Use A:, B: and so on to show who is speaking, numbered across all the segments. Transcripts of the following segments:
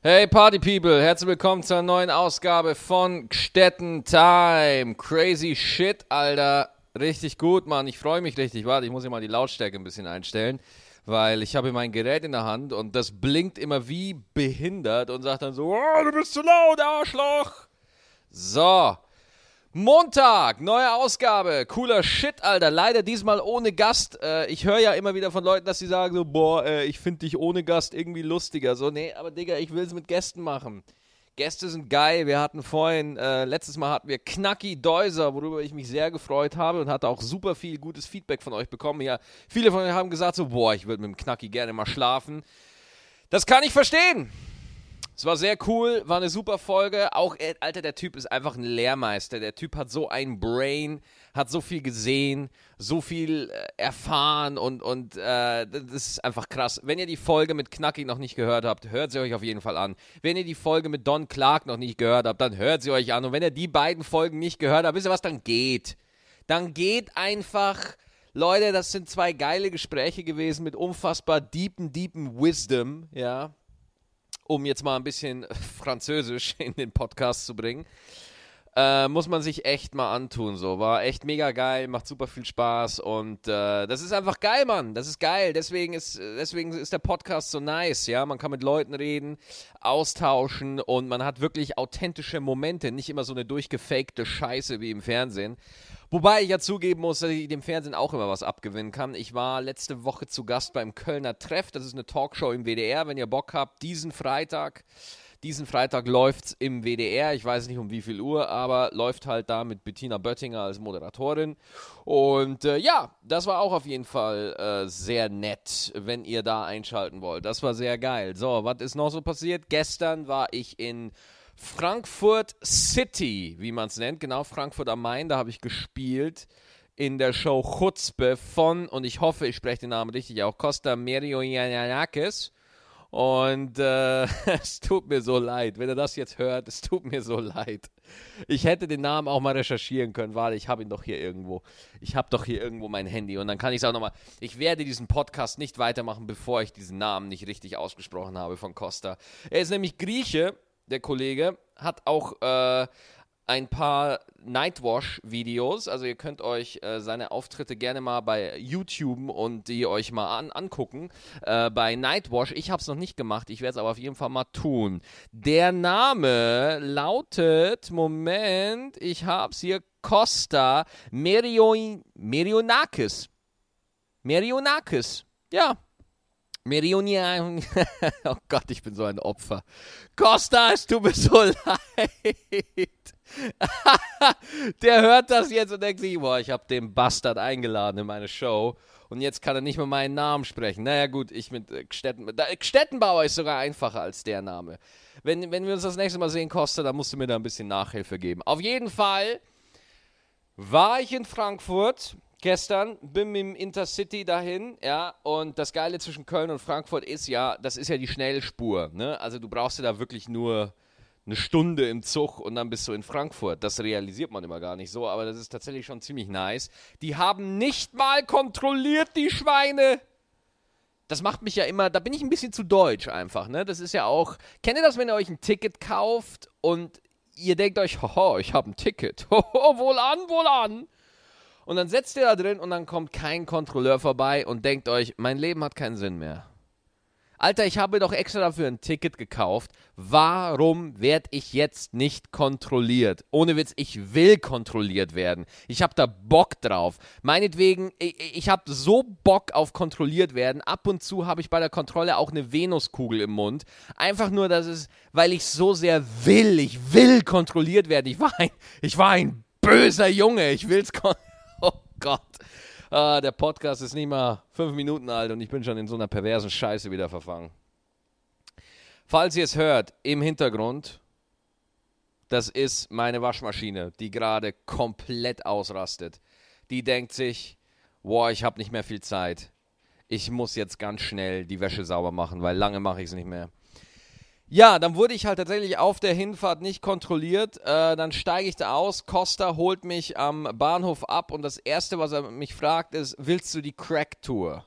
A: Hey Party People, herzlich willkommen zur neuen Ausgabe von Gstetten Time. Crazy Shit, Alter. Richtig gut, Mann. Ich freue mich richtig. Warte, ich muss hier mal die Lautstärke ein bisschen einstellen, weil ich habe mein Gerät in der Hand und das blinkt immer wie behindert und sagt dann so, oh, du bist zu laut, Arschloch. So, Montag, neue Ausgabe. Cooler Shit, Alter. Leider diesmal ohne Gast. Äh, ich höre ja immer wieder von Leuten, dass sie sagen so, boah, äh, ich finde dich ohne Gast irgendwie lustiger. So, nee, aber Digga, ich will es mit Gästen machen. Gäste sind geil. Wir hatten vorhin, äh, letztes Mal hatten wir Knacki Deuser, worüber ich mich sehr gefreut habe und hatte auch super viel gutes Feedback von euch bekommen. Ja, viele von euch haben gesagt so, boah, ich würde mit dem Knacki gerne mal schlafen. Das kann ich verstehen. Es war sehr cool, war eine super Folge. Auch, äh, Alter, der Typ ist einfach ein Lehrmeister. Der Typ hat so ein Brain, hat so viel gesehen, so viel äh, erfahren und, und äh, das ist einfach krass. Wenn ihr die Folge mit Knacki noch nicht gehört habt, hört sie euch auf jeden Fall an. Wenn ihr die Folge mit Don Clark noch nicht gehört habt, dann hört sie euch an. Und wenn ihr die beiden Folgen nicht gehört habt, wisst ihr was, dann geht. Dann geht einfach. Leute, das sind zwei geile Gespräche gewesen mit unfassbar deepen, deepen Wisdom, ja um jetzt mal ein bisschen Französisch in den Podcast zu bringen. Äh, muss man sich echt mal antun. So war echt mega geil, macht super viel Spaß und äh, das ist einfach geil, Mann. Das ist geil. Deswegen ist deswegen ist der Podcast so nice. Ja, man kann mit Leuten reden, austauschen und man hat wirklich authentische Momente, nicht immer so eine durchgefakte Scheiße wie im Fernsehen. Wobei ich ja zugeben muss, dass ich dem Fernsehen auch immer was abgewinnen kann. Ich war letzte Woche zu Gast beim Kölner Treff. Das ist eine Talkshow im WDR. Wenn ihr Bock habt, diesen Freitag. Diesen Freitag läuft es im WDR. Ich weiß nicht um wie viel Uhr, aber läuft halt da mit Bettina Böttinger als Moderatorin. Und äh, ja, das war auch auf jeden Fall äh, sehr nett, wenn ihr da einschalten wollt. Das war sehr geil. So, was ist noch so passiert? Gestern war ich in Frankfurt City, wie man es nennt, genau Frankfurt am Main, da habe ich gespielt in der Show Chutzpe von, und ich hoffe, ich spreche den Namen richtig, auch Costa Merioyanakis. Und äh, es tut mir so leid, wenn er das jetzt hört, es tut mir so leid. Ich hätte den Namen auch mal recherchieren können, weil ich habe ihn doch hier irgendwo. Ich habe doch hier irgendwo mein Handy und dann kann ich es auch nochmal. Ich werde diesen Podcast nicht weitermachen, bevor ich diesen Namen nicht richtig ausgesprochen habe von Costa. Er ist nämlich Grieche der Kollege, hat auch äh, ein paar Nightwash-Videos. Also ihr könnt euch äh, seine Auftritte gerne mal bei YouTube und die euch mal an angucken. Äh, bei Nightwash, ich habe es noch nicht gemacht, ich werde es aber auf jeden Fall mal tun. Der Name lautet, Moment, ich habe es hier, Costa Merion Merionakis. Merionakis, ja, Merionia. oh Gott, ich bin so ein Opfer. Costa, es tut mir so leid. Der hört das jetzt und denkt sich, boah, ich habe den Bastard eingeladen in meine Show und jetzt kann er nicht mehr meinen Namen sprechen. Naja gut, ich mit äh, Gstetten, Stettenbauer ist sogar einfacher als der Name. Wenn, wenn wir uns das nächste Mal sehen, Costa, dann musst du mir da ein bisschen Nachhilfe geben. Auf jeden Fall war ich in Frankfurt gestern, bin mit dem Intercity dahin, ja, und das Geile zwischen Köln und Frankfurt ist ja, das ist ja die Schnellspur, ne? Also du brauchst ja da wirklich nur eine Stunde im Zug und dann bist du in Frankfurt. Das realisiert man immer gar nicht so, aber das ist tatsächlich schon ziemlich nice. Die haben nicht mal kontrolliert, die Schweine. Das macht mich ja immer, da bin ich ein bisschen zu deutsch einfach, ne? Das ist ja auch, kennt ihr das, wenn ihr euch ein Ticket kauft und ihr denkt euch, hoho, ich habe ein Ticket. Hoho, wohl an, wohl an. Und dann setzt ihr da drin und dann kommt kein Kontrolleur vorbei und denkt euch, mein Leben hat keinen Sinn mehr. Alter, ich habe doch extra dafür ein Ticket gekauft. Warum werde ich jetzt nicht kontrolliert? Ohne Witz, ich will kontrolliert werden. Ich habe da Bock drauf. Meinetwegen, ich, ich habe so Bock auf kontrolliert werden. Ab und zu habe ich bei der Kontrolle auch eine Venuskugel im Mund. Einfach nur, dass es, weil ich so sehr will. Ich will kontrolliert werden. Ich war ein, ich war ein böser Junge. Ich will es kontrolliert oh Gott. Ah, der Podcast ist nicht mal fünf Minuten alt und ich bin schon in so einer perversen Scheiße wieder verfangen. Falls ihr es hört, im Hintergrund, das ist meine Waschmaschine, die gerade komplett ausrastet. Die denkt sich, boah, ich habe nicht mehr viel Zeit. Ich muss jetzt ganz schnell die Wäsche sauber machen, weil lange mache ich es nicht mehr. Ja, dann wurde ich halt tatsächlich auf der Hinfahrt nicht kontrolliert. Äh, dann steige ich da aus. Costa holt mich am Bahnhof ab und das Erste, was er mich fragt, ist: Willst du die Crack-Tour?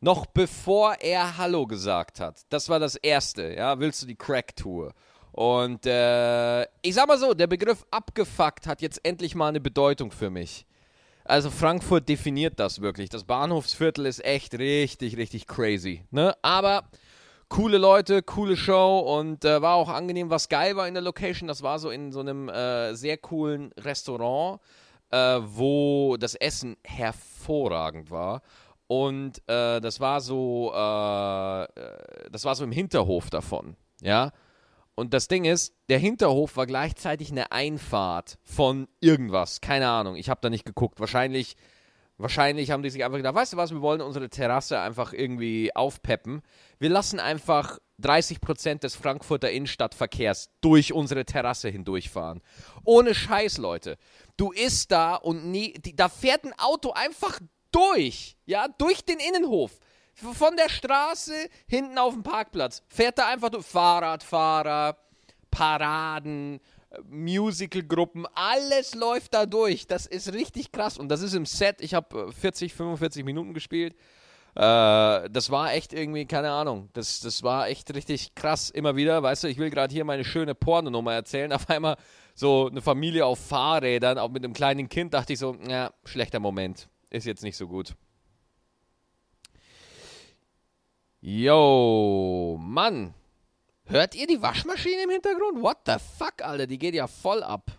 A: Noch bevor er Hallo gesagt hat. Das war das Erste, ja. Willst du die Crack-Tour? Und äh, ich sag mal so, der Begriff abgefuckt hat jetzt endlich mal eine Bedeutung für mich. Also Frankfurt definiert das wirklich. Das Bahnhofsviertel ist echt richtig, richtig crazy. Ne? Aber coole Leute, coole Show und äh, war auch angenehm. Was geil war in der Location, das war so in so einem äh, sehr coolen Restaurant, äh, wo das Essen hervorragend war. Und äh, das war so, äh, äh, das war so im Hinterhof davon, ja. Und das Ding ist, der Hinterhof war gleichzeitig eine Einfahrt von irgendwas. Keine Ahnung, ich habe da nicht geguckt. Wahrscheinlich, wahrscheinlich haben die sich einfach gedacht, weißt du was, wir wollen unsere Terrasse einfach irgendwie aufpeppen. Wir lassen einfach 30% des Frankfurter Innenstadtverkehrs durch unsere Terrasse hindurchfahren. Ohne Scheiß, Leute. Du isst da und nie, die, da fährt ein Auto einfach durch, ja, durch den Innenhof von der Straße hinten auf dem Parkplatz fährt da einfach durch. Fahrradfahrer, Paraden, Musicalgruppen, alles läuft da durch. Das ist richtig krass. Und das ist im Set. Ich habe 40, 45 Minuten gespielt. Äh, das war echt irgendwie, keine Ahnung. Das, das war echt richtig krass. Immer wieder, weißt du, ich will gerade hier meine schöne Pornonummer erzählen. Auf einmal so eine Familie auf Fahrrädern, auch mit einem kleinen Kind, dachte ich so, ja, schlechter Moment. Ist jetzt nicht so gut. Yo, Mann. Hört ihr die Waschmaschine im Hintergrund? What the fuck, Alter? Die geht ja voll ab.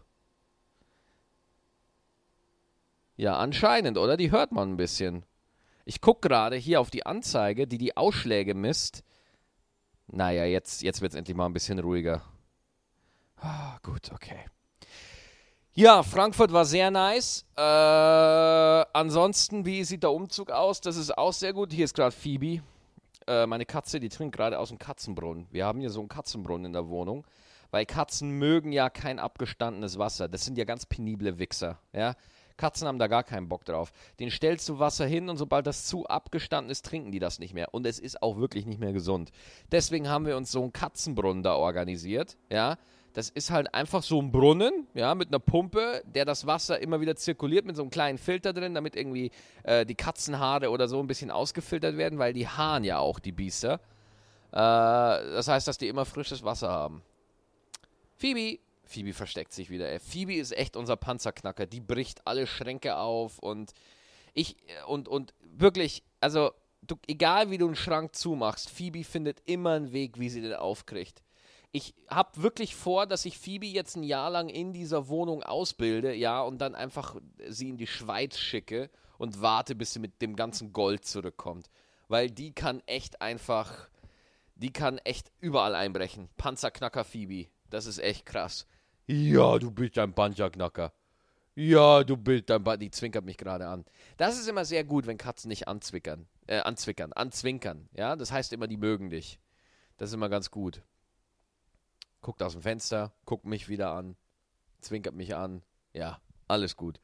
A: Ja, anscheinend, oder? Die hört man ein bisschen. Ich gucke gerade hier auf die Anzeige, die die Ausschläge misst. Naja, jetzt, jetzt wird es endlich mal ein bisschen ruhiger. Ah, gut, okay. Ja, Frankfurt war sehr nice. Äh, ansonsten, wie sieht der Umzug aus? Das ist auch sehr gut. Hier ist gerade Phoebe. Äh, meine Katze, die trinkt gerade aus dem Katzenbrunnen. Wir haben hier so einen Katzenbrunnen in der Wohnung, weil Katzen mögen ja kein abgestandenes Wasser. Das sind ja ganz penible Wichser, ja. Katzen haben da gar keinen Bock drauf. Den stellst du Wasser hin und sobald das zu abgestanden ist, trinken die das nicht mehr. Und es ist auch wirklich nicht mehr gesund. Deswegen haben wir uns so einen Katzenbrunnen da organisiert, ja. Das ist halt einfach so ein Brunnen, ja, mit einer Pumpe, der das Wasser immer wieder zirkuliert mit so einem kleinen Filter drin, damit irgendwie äh, die Katzenhaare oder so ein bisschen ausgefiltert werden, weil die haaren ja auch die Biester. Äh, das heißt, dass die immer frisches Wasser haben. Phoebe, Phoebe versteckt sich wieder. Ey. Phoebe ist echt unser Panzerknacker. Die bricht alle Schränke auf und ich und und wirklich, also du, egal wie du einen Schrank zumachst, Phoebe findet immer einen Weg, wie sie den aufkriegt ich habe wirklich vor, dass ich Phoebe jetzt ein Jahr lang in dieser Wohnung ausbilde, ja, und dann einfach sie in die Schweiz schicke und warte, bis sie mit dem ganzen Gold zurückkommt. Weil die kann echt einfach, die kann echt überall einbrechen. Panzerknacker Phoebe, das ist echt krass. Ja, du bist ein Panzerknacker. Ja, du bist ein Panzerknacker. Die zwinkert mich gerade an. Das ist immer sehr gut, wenn Katzen nicht anzwickern, äh, anzwickern, anzwinkern, ja. Das heißt immer, die mögen dich. Das ist immer ganz gut guckt aus dem Fenster, guckt mich wieder an, zwinkert mich an. Ja, alles gut.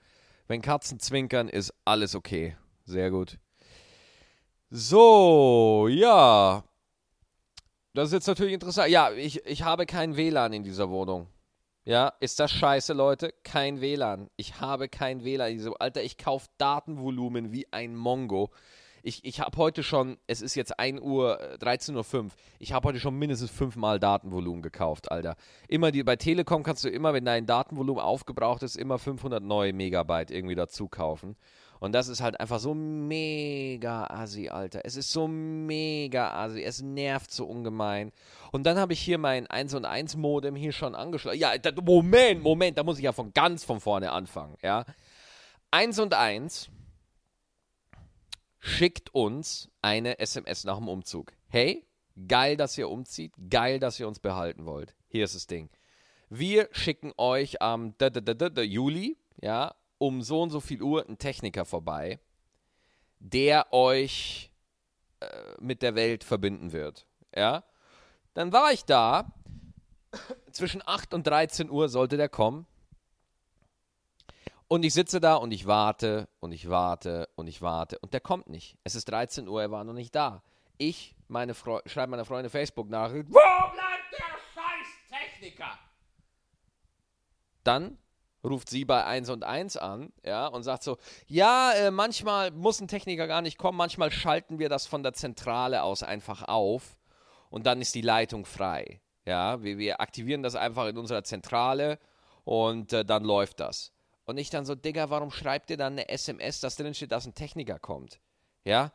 A: Wenn Katzen zwinkern, ist alles okay. Sehr gut. So, ja. Das ist jetzt natürlich interessant. Ja, ich, ich habe kein WLAN in dieser Wohnung. Ja, ist das scheiße, Leute? Kein WLAN. Ich habe kein WLAN. Alter, ich kaufe Datenvolumen wie ein Mongo ich, ich habe heute schon, es ist jetzt 1 Uhr, 13.05 Uhr, ich habe heute schon mindestens fünfmal Datenvolumen gekauft, Alter. Immer die, bei Telekom kannst du immer, wenn dein Datenvolumen aufgebraucht ist, immer 500 neue Megabyte irgendwie dazu kaufen. Und das ist halt einfach so mega assi, Alter. Es ist so mega assi. Es nervt so ungemein. Und dann habe ich hier mein 1 und 1 Modem hier schon angeschlossen. Ja, Moment, Moment, da muss ich ja von ganz von vorne anfangen, ja. 1 und 1 schickt uns eine SMS nach dem Umzug. Hey, geil, dass ihr umzieht, geil, dass ihr uns behalten wollt. Hier ist das Ding. Wir schicken euch am Juli, ja, um so und so viel Uhr einen Techniker vorbei, der euch äh, mit der Welt verbinden wird. Ja, dann war ich da. Zwischen 8 und 13 Uhr sollte der kommen. Und ich sitze da und ich warte und ich warte und ich warte und der kommt nicht. Es ist 13 Uhr, er war noch nicht da. Ich meine schreibe meiner Freundin Facebook-Nachricht, wo bleibt der scheiß Techniker? Dann ruft sie bei 1 und 1 an, ja, und sagt so, ja, äh, manchmal muss ein Techniker gar nicht kommen, manchmal schalten wir das von der Zentrale aus einfach auf und dann ist die Leitung frei. Ja, wir, wir aktivieren das einfach in unserer Zentrale und äh, dann läuft das. Und ich dann so, Digga, warum schreibt ihr dann eine SMS, dass drin steht, dass ein Techniker kommt? Ja,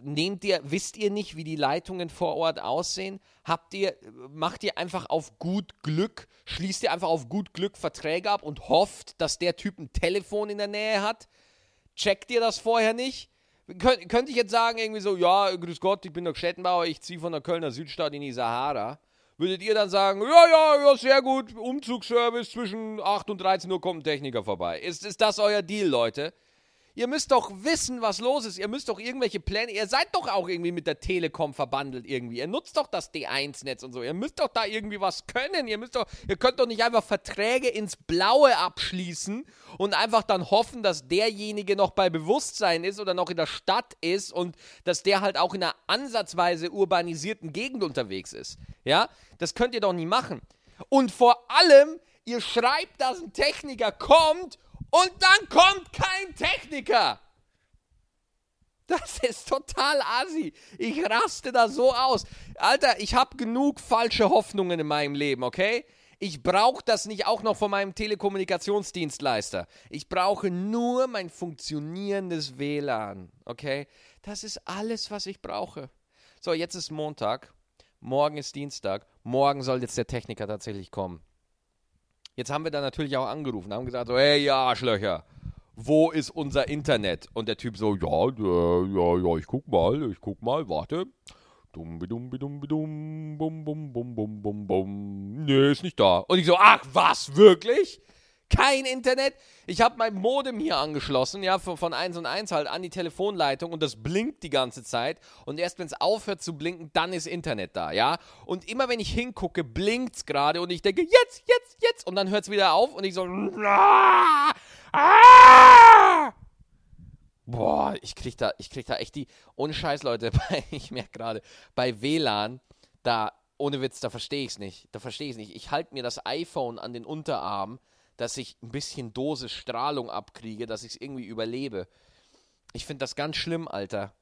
A: nehmt ihr, wisst ihr nicht, wie die Leitungen vor Ort aussehen? Habt ihr, macht ihr einfach auf gut Glück, schließt ihr einfach auf gut Glück Verträge ab und hofft, dass der Typ ein Telefon in der Nähe hat? Checkt ihr das vorher nicht? Könnt, könnte ich jetzt sagen, irgendwie so, ja, grüß Gott, ich bin der Städtenbauer, ich ziehe von der Kölner Südstadt in die Sahara. Würdet ihr dann sagen, ja, ja, ja, sehr gut, Umzugsservice zwischen 8 und 13 Uhr kommt ein Techniker vorbei. Ist, ist das euer Deal, Leute? Ihr müsst doch wissen, was los ist. Ihr müsst doch irgendwelche Pläne. Ihr seid doch auch irgendwie mit der Telekom verbandelt irgendwie. Ihr nutzt doch das D1-Netz und so. Ihr müsst doch da irgendwie was können. Ihr müsst doch, ihr könnt doch nicht einfach Verträge ins Blaue abschließen und einfach dann hoffen, dass derjenige noch bei Bewusstsein ist oder noch in der Stadt ist und dass der halt auch in einer ansatzweise urbanisierten Gegend unterwegs ist. Ja, das könnt ihr doch nie machen. Und vor allem, ihr schreibt, dass ein Techniker kommt und dann kommt kein Techniker. Das ist total assi. Ich raste da so aus. Alter, ich habe genug falsche Hoffnungen in meinem Leben, okay? Ich brauche das nicht auch noch von meinem Telekommunikationsdienstleister. Ich brauche nur mein funktionierendes WLAN, okay? Das ist alles, was ich brauche. So, jetzt ist Montag. Morgen ist Dienstag. Morgen soll jetzt der Techniker tatsächlich kommen. Jetzt haben wir da natürlich auch angerufen, haben gesagt so, hey, ja, Arschlöcher, wo ist unser Internet? Und der Typ so, ja, äh, ja, ja, ich guck mal, ich guck mal, warte. Dum, dum, dum, dum, bum, bum, bum, bum, bum, bum. Nee, ist nicht da. Und ich so, ach, was, wirklich? Kein Internet. Ich habe mein Modem hier angeschlossen, ja, von, von 1 und 1 halt an die Telefonleitung und das blinkt die ganze Zeit. Und erst wenn es aufhört zu blinken, dann ist Internet da, ja. Und immer wenn ich hingucke, blinkt es gerade und ich denke, jetzt, jetzt, jetzt. Und dann hört es wieder auf und ich so, ah, ah. Boah, ich krieg da, ich krieg da echt die, ohne Scheiß, Leute, ich merke gerade, bei WLAN, da, ohne Witz, da verstehe ich es nicht. Da verstehe ich es nicht. Ich halte mir das iPhone an den Unterarm dass ich ein bisschen Dosis Strahlung abkriege, dass ich es irgendwie überlebe. Ich finde das ganz schlimm, Alter.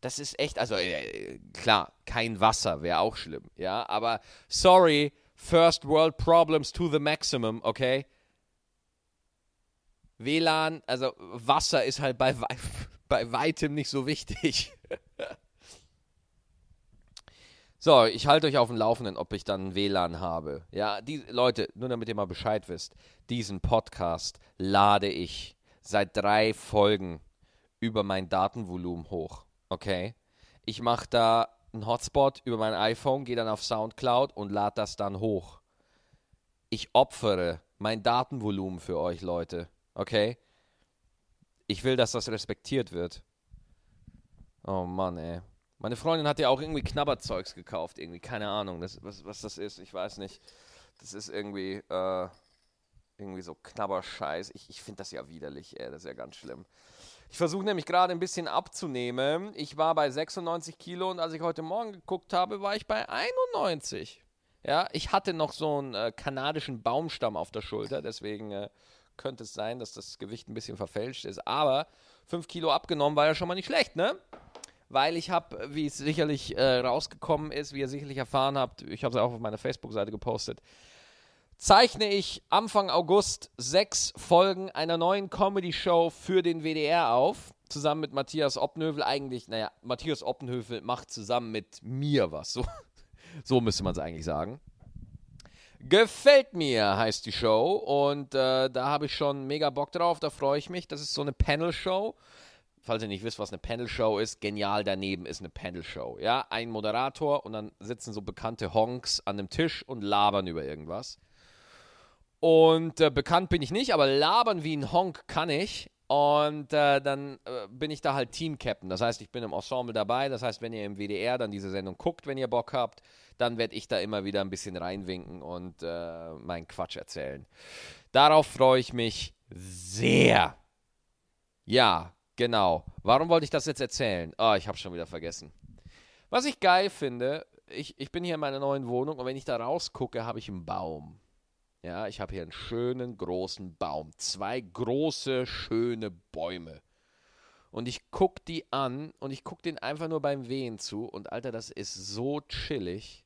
A: Das ist echt, also äh, klar, kein Wasser wäre auch schlimm, ja, aber sorry, First World Problems to the maximum, okay? WLAN, also Wasser ist halt bei, bei weitem nicht so wichtig. So, ich halte euch auf dem Laufenden, ob ich dann WLAN habe. Ja, die Leute, nur damit ihr mal Bescheid wisst, diesen Podcast lade ich seit drei Folgen über mein Datenvolumen hoch. Okay? Ich mache da einen Hotspot über mein iPhone, gehe dann auf Soundcloud und lade das dann hoch. Ich opfere mein Datenvolumen für euch, Leute. Okay? Ich will, dass das respektiert wird. Oh Mann, ey. Meine Freundin hat ja auch irgendwie Knabberzeugs gekauft, irgendwie, keine Ahnung, das, was, was das ist, ich weiß nicht. Das ist irgendwie, äh, irgendwie so Knabberscheiß. Ich, ich finde das ja widerlich, ey, das ist ja ganz schlimm. Ich versuche nämlich gerade ein bisschen abzunehmen. Ich war bei 96 Kilo und als ich heute Morgen geguckt habe, war ich bei 91. Ja, ich hatte noch so einen äh, kanadischen Baumstamm auf der Schulter, deswegen äh, könnte es sein, dass das Gewicht ein bisschen verfälscht ist. Aber 5 Kilo abgenommen war ja schon mal nicht schlecht, ne? Weil ich habe, wie es sicherlich äh, rausgekommen ist, wie ihr sicherlich erfahren habt, ich habe es auch auf meiner Facebook-Seite gepostet, zeichne ich Anfang August sechs Folgen einer neuen Comedy-Show für den WDR auf, zusammen mit Matthias Oppenhövel. Eigentlich, naja, Matthias Oppenhövel macht zusammen mit mir was, so, so müsste man es eigentlich sagen. Gefällt mir heißt die Show und äh, da habe ich schon mega Bock drauf, da freue ich mich. Das ist so eine Panel-Show falls ihr nicht wisst, was eine Panel-Show ist, genial daneben ist eine Panel-Show. Ja, ein Moderator und dann sitzen so bekannte Honks an einem Tisch und labern über irgendwas. Und äh, bekannt bin ich nicht, aber labern wie ein Honk kann ich. Und äh, dann äh, bin ich da halt Team-Captain. Das heißt, ich bin im Ensemble dabei. Das heißt, wenn ihr im WDR dann diese Sendung guckt, wenn ihr Bock habt, dann werde ich da immer wieder ein bisschen reinwinken und äh, meinen Quatsch erzählen. Darauf freue ich mich sehr. Ja, Genau. Warum wollte ich das jetzt erzählen? Oh, ich habe schon wieder vergessen. Was ich geil finde, ich, ich bin hier in meiner neuen Wohnung und wenn ich da rausgucke, habe ich einen Baum. Ja, ich habe hier einen schönen großen Baum. Zwei große, schöne Bäume. Und ich gucke die an und ich gucke den einfach nur beim Wehen zu. Und Alter, das ist so chillig.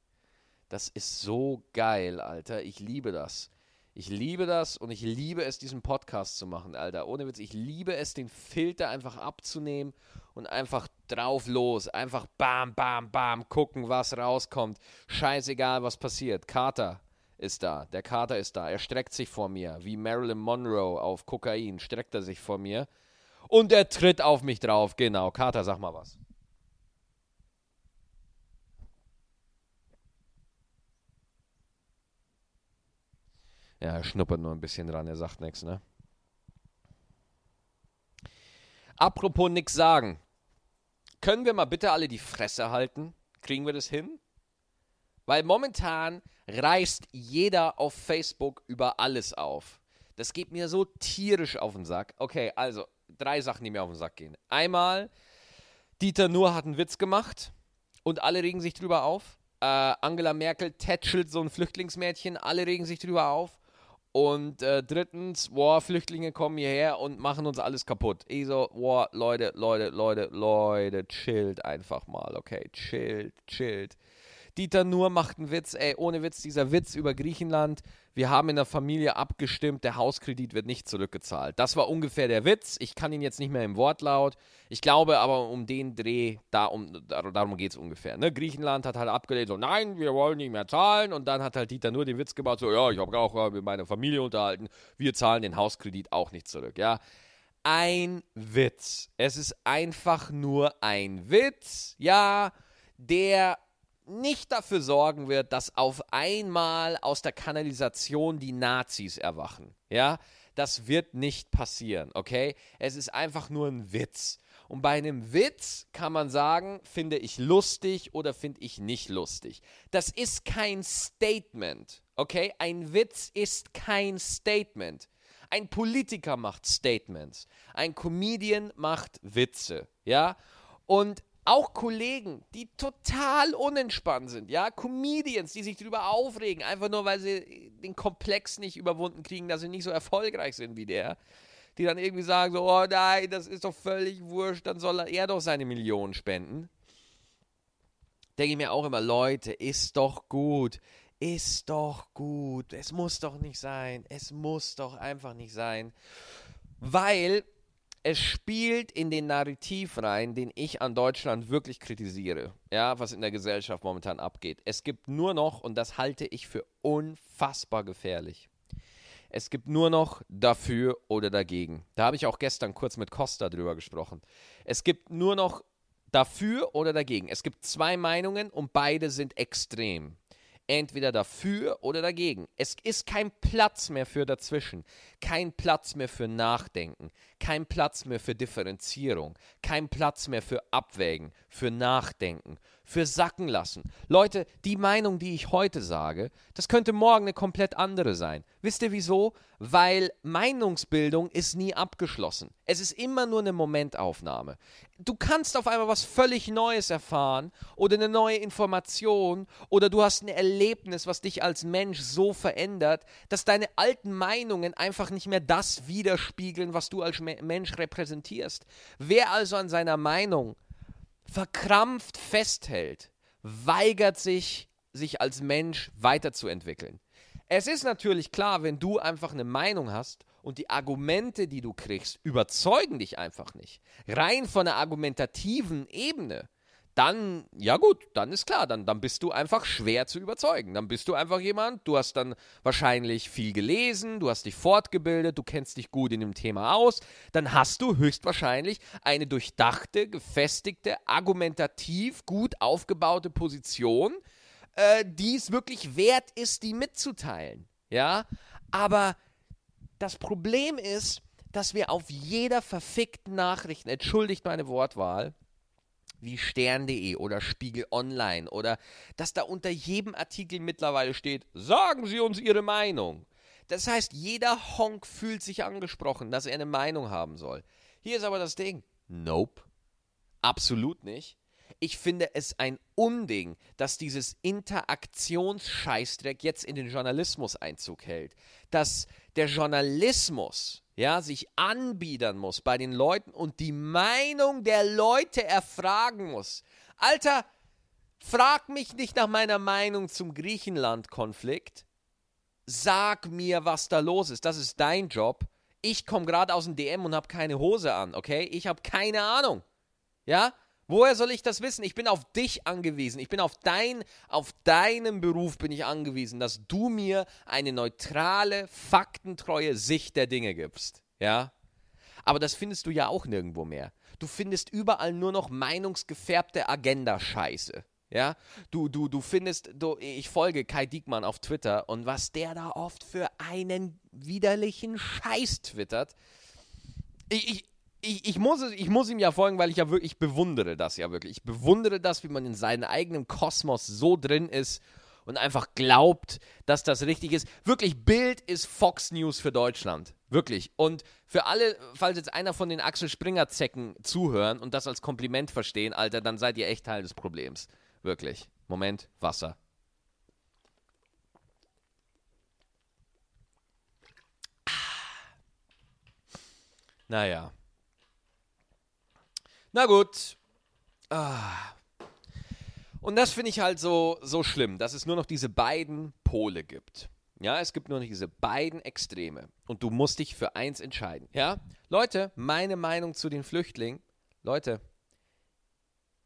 A: Das ist so geil, Alter. Ich liebe das. Ich liebe das und ich liebe es, diesen Podcast zu machen, Alter. Ohne Witz, ich liebe es, den Filter einfach abzunehmen und einfach drauf los. Einfach bam, bam, bam, gucken, was rauskommt. Scheißegal, was passiert. Kater ist da. Der Kater ist da. Er streckt sich vor mir. Wie Marilyn Monroe auf Kokain streckt er sich vor mir. Und er tritt auf mich drauf. Genau. Kater, sag mal was. Ja, er schnuppert nur ein bisschen dran, er sagt nichts, ne? Apropos nix sagen. Können wir mal bitte alle die Fresse halten? Kriegen wir das hin? Weil momentan reißt jeder auf Facebook über alles auf. Das geht mir so tierisch auf den Sack. Okay, also drei Sachen, die mir auf den Sack gehen. Einmal, Dieter Nuhr hat einen Witz gemacht und alle regen sich drüber auf. Äh, Angela Merkel tätschelt so ein Flüchtlingsmädchen, alle regen sich drüber auf. Und äh, drittens, boah, Flüchtlinge kommen hierher und machen uns alles kaputt. Ich so, boah, Leute, Leute, Leute, Leute, chillt einfach mal, okay? Chillt, chillt. Dieter Nur macht einen Witz, ey, ohne Witz, dieser Witz über Griechenland. Wir haben in der Familie abgestimmt, der Hauskredit wird nicht zurückgezahlt. Das war ungefähr der Witz. Ich kann ihn jetzt nicht mehr im Wortlaut. Ich glaube aber, um den Dreh, da um, darum geht es ungefähr. Ne? Griechenland hat halt abgelehnt, so, nein, wir wollen nicht mehr zahlen. Und dann hat halt Dieter nur den Witz gebaut, so, ja, ich habe auch mit meiner Familie unterhalten, wir zahlen den Hauskredit auch nicht zurück, ja ein Witz. Es ist einfach nur ein Witz, ja, der nicht dafür sorgen wird, dass auf einmal aus der Kanalisation die Nazis erwachen. Ja, das wird nicht passieren, okay? Es ist einfach nur ein Witz. Und bei einem Witz kann man sagen, finde ich lustig oder finde ich nicht lustig. Das ist kein Statement, okay? Ein Witz ist kein Statement. Ein Politiker macht Statements. Ein Comedian macht Witze, ja? Und auch Kollegen, die total unentspannt sind, ja, Comedians, die sich darüber aufregen, einfach nur, weil sie den Komplex nicht überwunden kriegen, dass sie nicht so erfolgreich sind wie der, die dann irgendwie sagen so, oh nein, das ist doch völlig wurscht, dann soll er doch seine Millionen spenden. Denke ich mir auch immer, Leute, ist doch gut, ist doch gut, es muss doch nicht sein, es muss doch einfach nicht sein, weil es spielt in den Narrativ rein, den ich an Deutschland wirklich kritisiere, ja, was in der Gesellschaft momentan abgeht. Es gibt nur noch, und das halte ich für unfassbar gefährlich, es gibt nur noch dafür oder dagegen. Da habe ich auch gestern kurz mit Costa drüber gesprochen. Es gibt nur noch dafür oder dagegen. Es gibt zwei Meinungen und beide sind extrem entweder dafür oder dagegen. Es ist kein Platz mehr für dazwischen, kein Platz mehr für Nachdenken, kein Platz mehr für Differenzierung, kein Platz mehr für Abwägen, für Nachdenken, für Sacken lassen. Leute, die Meinung, die ich heute sage, das könnte morgen eine komplett andere sein. Wisst ihr wieso? Weil Meinungsbildung ist nie abgeschlossen. Es ist immer nur eine Momentaufnahme. Du kannst auf einmal was völlig Neues erfahren oder eine neue Information oder du hast ein Erlebnis, was dich als Mensch so verändert, dass deine alten Meinungen einfach nicht mehr das widerspiegeln, was du als Mensch repräsentierst. Wer also an seiner Meinung verkrampft festhält, weigert sich, sich als Mensch weiterzuentwickeln. Es ist natürlich klar, wenn du einfach eine Meinung hast und die Argumente, die du kriegst, überzeugen dich einfach nicht. Rein von der argumentativen Ebene dann, ja gut, dann ist klar, dann, dann bist du einfach schwer zu überzeugen. Dann bist du einfach jemand, du hast dann wahrscheinlich viel gelesen, du hast dich fortgebildet, du kennst dich gut in dem Thema aus, dann hast du höchstwahrscheinlich eine durchdachte, gefestigte, argumentativ gut aufgebaute Position, äh, die es wirklich wert ist, die mitzuteilen. Ja, aber das Problem ist, dass wir auf jeder verfickten Nachricht, entschuldigt meine Wortwahl, wie stern.de oder Spiegel Online oder dass da unter jedem Artikel mittlerweile steht, sagen Sie uns Ihre Meinung. Das heißt, jeder Honk fühlt sich angesprochen, dass er eine Meinung haben soll. Hier ist aber das Ding. Nope. Absolut nicht. Ich finde es ein Unding, dass dieses Interaktionsscheißdreck jetzt in den Journalismus Einzug hält. Dass der Journalismus ja, sich anbiedern muss bei den Leuten und die Meinung der Leute erfragen muss. Alter, frag mich nicht nach meiner Meinung zum Griechenland-Konflikt. Sag mir, was da los ist. Das ist dein Job. Ich komme gerade aus dem DM und habe keine Hose an, okay? Ich habe keine Ahnung. Ja? Woher soll ich das wissen? Ich bin auf dich angewiesen. Ich bin auf dein, auf deinen Beruf bin ich angewiesen, dass du mir eine neutrale, faktentreue Sicht der Dinge gibst. Ja? Aber das findest du ja auch nirgendwo mehr. Du findest überall nur noch meinungsgefärbte Agenda-Scheiße. Ja, du, du, du findest, du, ich folge Kai Diekmann auf Twitter und was der da oft für einen widerlichen Scheiß twittert. Ich, ich, ich, ich, muss, ich muss ihm ja folgen, weil ich ja wirklich, ich bewundere das ja wirklich. Ich bewundere das, wie man in seinem eigenen Kosmos so drin ist und einfach glaubt, dass das richtig ist. Wirklich, Bild ist Fox News für Deutschland. Wirklich. Und für alle, falls jetzt einer von den Axel Springer Zecken zuhören und das als Kompliment verstehen, Alter, dann seid ihr echt Teil des Problems. Wirklich. Moment, Wasser. Ah. Naja. Na gut. Ah. Und das finde ich halt so, so schlimm, dass es nur noch diese beiden Pole gibt. Ja, es gibt nur noch diese beiden Extreme. Und du musst dich für eins entscheiden. Ja? Leute, meine Meinung zu den Flüchtlingen. Leute,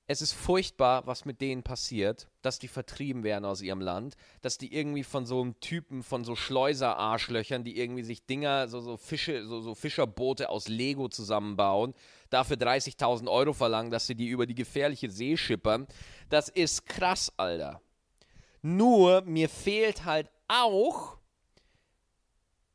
A: es ist furchtbar, was mit denen passiert, dass die vertrieben werden aus ihrem Land, dass die irgendwie von so einem Typen, von so Schleuser-Arschlöchern, die irgendwie sich Dinger, so, so Fische, so, so Fischerboote aus Lego zusammenbauen, dafür 30.000 Euro verlangen, dass sie die über die gefährliche See schippern. Das ist krass, Alter. Nur, mir fehlt halt auch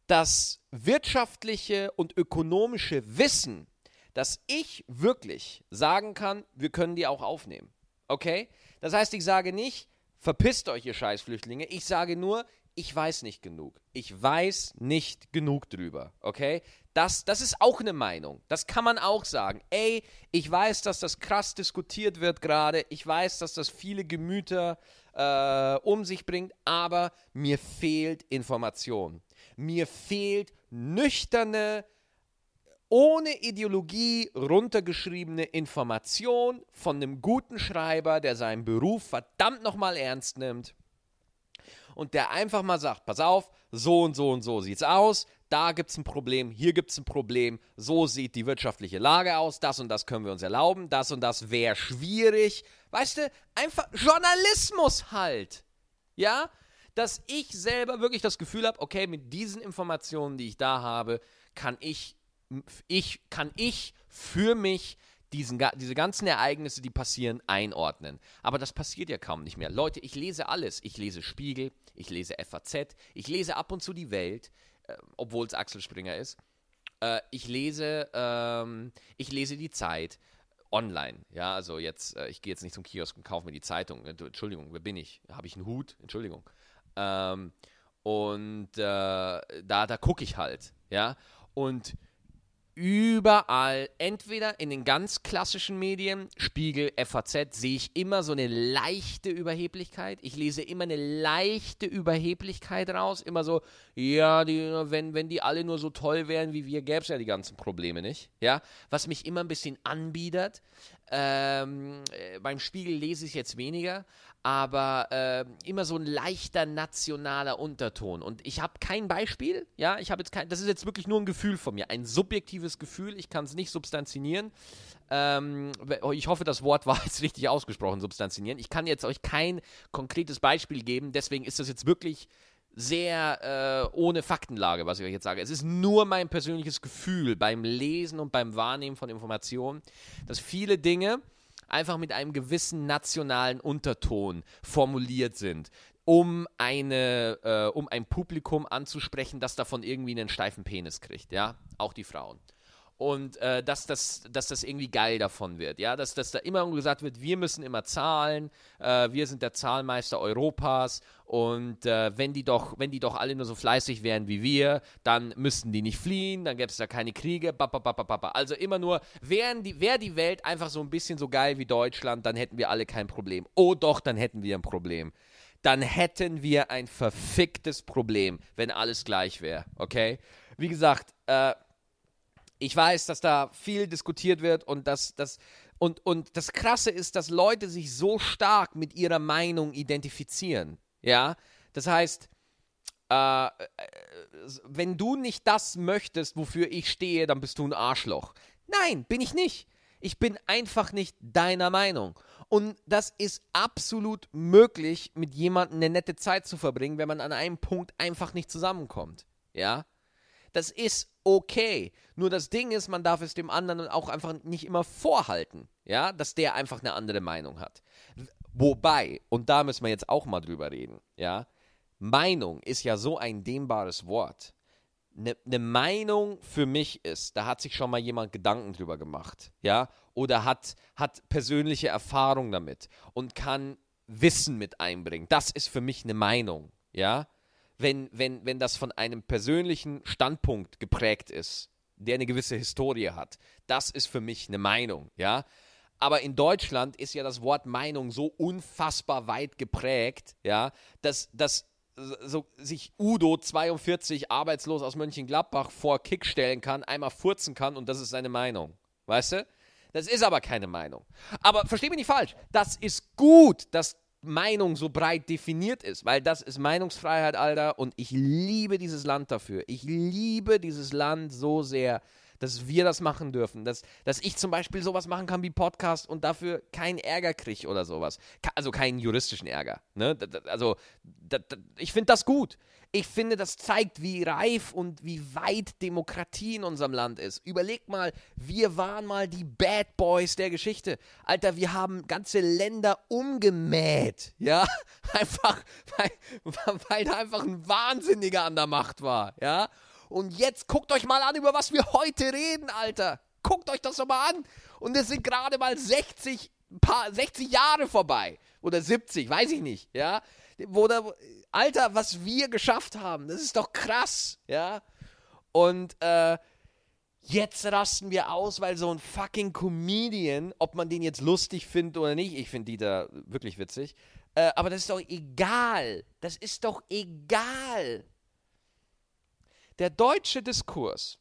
A: das wirtschaftliche und ökonomische Wissen, dass ich wirklich sagen kann, wir können die auch aufnehmen. Okay? Das heißt, ich sage nicht, verpisst euch, ihr Scheißflüchtlinge. Ich sage nur, ich weiß nicht genug. Ich weiß nicht genug drüber. Okay? Das, das ist auch eine Meinung. Das kann man auch sagen. Ey, ich weiß, dass das krass diskutiert wird gerade. Ich weiß, dass das viele Gemüter äh, um sich bringt. Aber mir fehlt Information. Mir fehlt nüchterne ohne Ideologie runtergeschriebene Information von einem guten Schreiber, der seinen Beruf verdammt nochmal ernst nimmt und der einfach mal sagt, pass auf, so und so und so sieht's aus, da gibt's ein Problem, hier gibt's ein Problem, so sieht die wirtschaftliche Lage aus, das und das können wir uns erlauben, das und das wäre schwierig. Weißt du, einfach Journalismus halt. Ja? Dass ich selber wirklich das Gefühl habe, okay, mit diesen Informationen, die ich da habe, kann ich ich, kann ich für mich diesen, diese ganzen Ereignisse, die passieren, einordnen. Aber das passiert ja kaum nicht mehr. Leute, ich lese alles. Ich lese Spiegel, ich lese FAZ, ich lese ab und zu die Welt, äh, obwohl es Axel Springer ist. Äh, ich lese, ähm, ich lese die Zeit online. Ja, also jetzt, äh, ich gehe jetzt nicht zum Kiosk und kaufe mir die Zeitung. Entschuldigung, wer bin ich? Habe ich einen Hut? Entschuldigung. Ähm, und äh, da, da gucke ich halt. Ja, und überall, entweder in den ganz klassischen Medien, Spiegel, FAZ, sehe ich immer so eine leichte Überheblichkeit. Ich lese immer eine leichte Überheblichkeit raus. Immer so, ja, die, wenn, wenn die alle nur so toll wären wie wir, gäbe es ja die ganzen Probleme nicht. Ja, was mich immer ein bisschen anbiedert. Ähm, äh, beim Spiegel lese ich jetzt weniger, aber äh, immer so ein leichter nationaler Unterton. Und ich habe kein Beispiel, ja, ich habe jetzt kein, das ist jetzt wirklich nur ein Gefühl von mir, ein subjektives Gefühl, ich kann es nicht substanzieren. Ähm, ich hoffe, das Wort war jetzt richtig ausgesprochen, substanzieren. Ich kann jetzt euch kein konkretes Beispiel geben, deswegen ist das jetzt wirklich sehr äh, ohne Faktenlage, was ich euch jetzt sage. Es ist nur mein persönliches Gefühl beim Lesen und beim Wahrnehmen von Informationen, dass viele Dinge einfach mit einem gewissen nationalen Unterton formuliert sind, um eine, äh, um ein Publikum anzusprechen, das davon irgendwie einen steifen Penis kriegt, ja, auch die Frauen. Und äh, dass, das, dass das irgendwie geil davon wird. Ja, dass, dass da immer gesagt wird, wir müssen immer zahlen, äh, wir sind der Zahlmeister Europas und äh, wenn, die doch, wenn die doch alle nur so fleißig wären wie wir, dann müssten die nicht fliehen, dann gäbe es da keine Kriege. Bababababa. Also immer nur, wären die, wäre die Welt einfach so ein bisschen so geil wie Deutschland, dann hätten wir alle kein Problem. Oh doch, dann hätten wir ein Problem dann hätten wir ein verficktes Problem, wenn alles gleich wäre, okay? Wie gesagt, äh, ich weiß, dass da viel diskutiert wird und dass das und, und das Krasse ist, dass Leute sich so stark mit ihrer Meinung identifizieren. Ja, das heißt, äh, äh, wenn du nicht das möchtest, wofür ich stehe, dann bist du ein Arschloch. Nein, bin ich nicht. Ich bin einfach nicht deiner Meinung. Und das ist absolut möglich, mit jemandem eine nette Zeit zu verbringen, wenn man an einem Punkt einfach nicht zusammenkommt. Ja? Das ist okay. Nur das Ding ist, man darf es dem anderen auch einfach nicht immer vorhalten, ja, dass der einfach eine andere Meinung hat. Wobei, und da müssen wir jetzt auch mal drüber reden, ja, Meinung ist ja so ein dehnbares Wort. Eine ne Meinung für mich ist, da hat sich schon mal jemand Gedanken drüber gemacht, ja, oder hat, hat persönliche Erfahrung damit und kann Wissen mit einbringen. Das ist für mich eine Meinung, ja wenn, wenn, wenn das von einem persönlichen Standpunkt geprägt ist, der eine gewisse Historie hat. Das ist für mich eine Meinung, ja. Aber in Deutschland ist ja das Wort Meinung so unfassbar weit geprägt, ja, dass, dass so sich Udo 42 arbeitslos aus Mönchengladbach vor Kick stellen kann, einmal furzen kann und das ist seine Meinung. Weißt du? Das ist aber keine Meinung. Aber versteh mich nicht falsch, das ist gut, dass Meinung so breit definiert ist, weil das ist Meinungsfreiheit, Alter, und ich liebe dieses Land dafür. Ich liebe dieses Land so sehr, dass wir das machen dürfen. Dass, dass ich zum Beispiel sowas machen kann wie Podcast und dafür keinen Ärger kriege oder sowas. Also keinen juristischen Ärger. Ne? Also ich finde das gut. Ich finde, das zeigt, wie reif und wie weit Demokratie in unserem Land ist. Überlegt mal, wir waren mal die Bad Boys der Geschichte. Alter, wir haben ganze Länder umgemäht. Ja, einfach, weil, weil da einfach ein Wahnsinniger an der Macht war. Ja, und jetzt guckt euch mal an, über was wir heute reden, Alter. Guckt euch das doch mal an. Und es sind gerade mal 60, paar, 60 Jahre vorbei. Oder 70, weiß ich nicht. Ja, wo da, Alter, was wir geschafft haben, das ist doch krass, ja. Und äh, jetzt rasten wir aus, weil so ein fucking Comedian, ob man den jetzt lustig findet oder nicht, ich finde Dieter wirklich witzig, äh, aber das ist doch egal. Das ist doch egal. Der deutsche Diskurs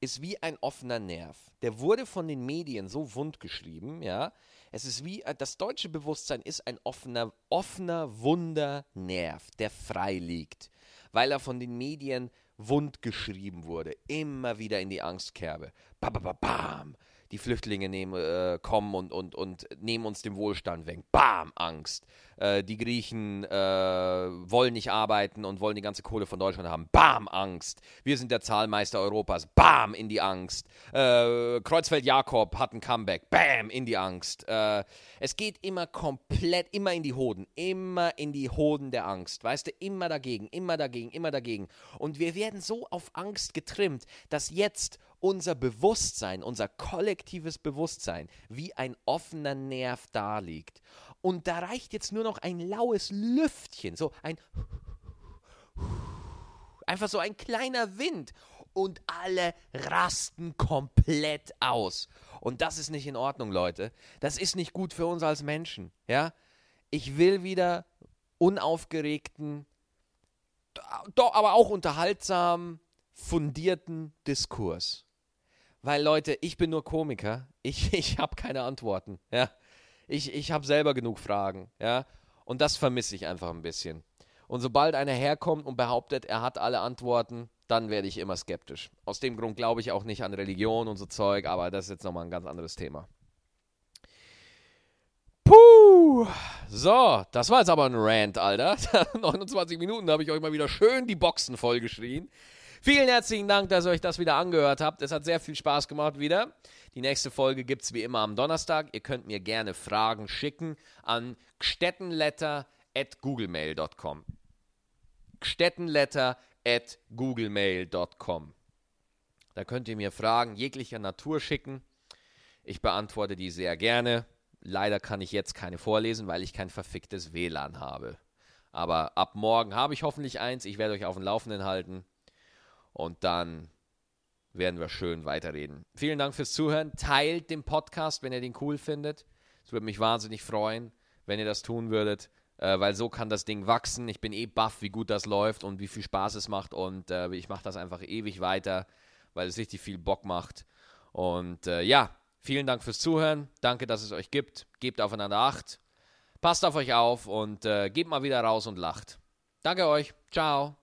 A: ist wie ein offener Nerv. Der wurde von den Medien so wund geschrieben, ja, es ist wie, äh, das deutsche Bewusstsein ist ein offener, offener, wunder Nerv, der frei liegt, weil er von den Medien wund geschrieben wurde, immer wieder in die Angstkerbe. Bam, bam, bam, die Flüchtlinge nehmen, äh, kommen und, und, und nehmen uns den Wohlstand weg. Bam, Angst. Äh, die Griechen äh, wollen nicht arbeiten und wollen die ganze Kohle von Deutschland haben. Bam, Angst. Wir sind der Zahlmeister Europas. Bam, in die Angst. Äh, Kreuzfeld Jakob hat ein Comeback. Bam, in die Angst. Äh, es geht immer komplett, immer in die Hoden. Immer in die Hoden der Angst. Weißt du, immer dagegen, immer dagegen, immer dagegen. Und wir werden so auf Angst getrimmt, dass jetzt unser Bewusstsein, unser kollektives Bewusstsein wie ein offener Nerv daliegt. Und da reicht jetzt nur noch ein laues Lüftchen, so ein einfach so ein kleiner Wind und alle rasten komplett aus. Und das ist nicht in Ordnung, Leute. Das ist nicht gut für uns als Menschen, ja? Ich will wieder unaufgeregten, doch aber auch unterhaltsam fundierten Diskurs. Weil Leute, ich bin nur Komiker. Ich, ich habe keine Antworten. Ja? Ich, ich habe selber genug Fragen. Ja? Und das vermisse ich einfach ein bisschen. Und sobald einer herkommt und behauptet, er hat alle Antworten, dann werde ich immer skeptisch. Aus dem Grund glaube ich auch nicht an Religion und so Zeug, aber das ist jetzt nochmal ein ganz anderes Thema. Puh! So, das war jetzt aber ein Rant, Alter. 29 Minuten, habe ich euch mal wieder schön die Boxen vollgeschrien. Vielen herzlichen Dank, dass ihr euch das wieder angehört habt. Es hat sehr viel Spaß gemacht wieder. Die nächste Folge gibt es wie immer am Donnerstag. Ihr könnt mir gerne Fragen schicken an gstettenletter.googlemail.com. Gstettenletter at googlemail.com. Da könnt ihr mir Fragen jeglicher Natur schicken. Ich beantworte die sehr gerne. Leider kann ich jetzt keine vorlesen, weil ich kein verficktes WLAN habe. Aber ab morgen habe ich hoffentlich eins. Ich werde euch auf dem Laufenden halten. Und dann werden wir schön weiterreden. Vielen Dank fürs Zuhören. Teilt den Podcast, wenn ihr den cool findet. Es würde mich wahnsinnig freuen, wenn ihr das tun würdet, äh, weil so kann das Ding wachsen. Ich bin eh baff, wie gut das läuft und wie viel Spaß es macht. Und äh, ich mache das einfach ewig weiter, weil es richtig viel Bock macht. Und äh, ja, vielen Dank fürs Zuhören. Danke, dass es euch gibt. Gebt aufeinander Acht. Passt auf euch auf und äh, geht mal wieder raus und lacht. Danke euch. Ciao.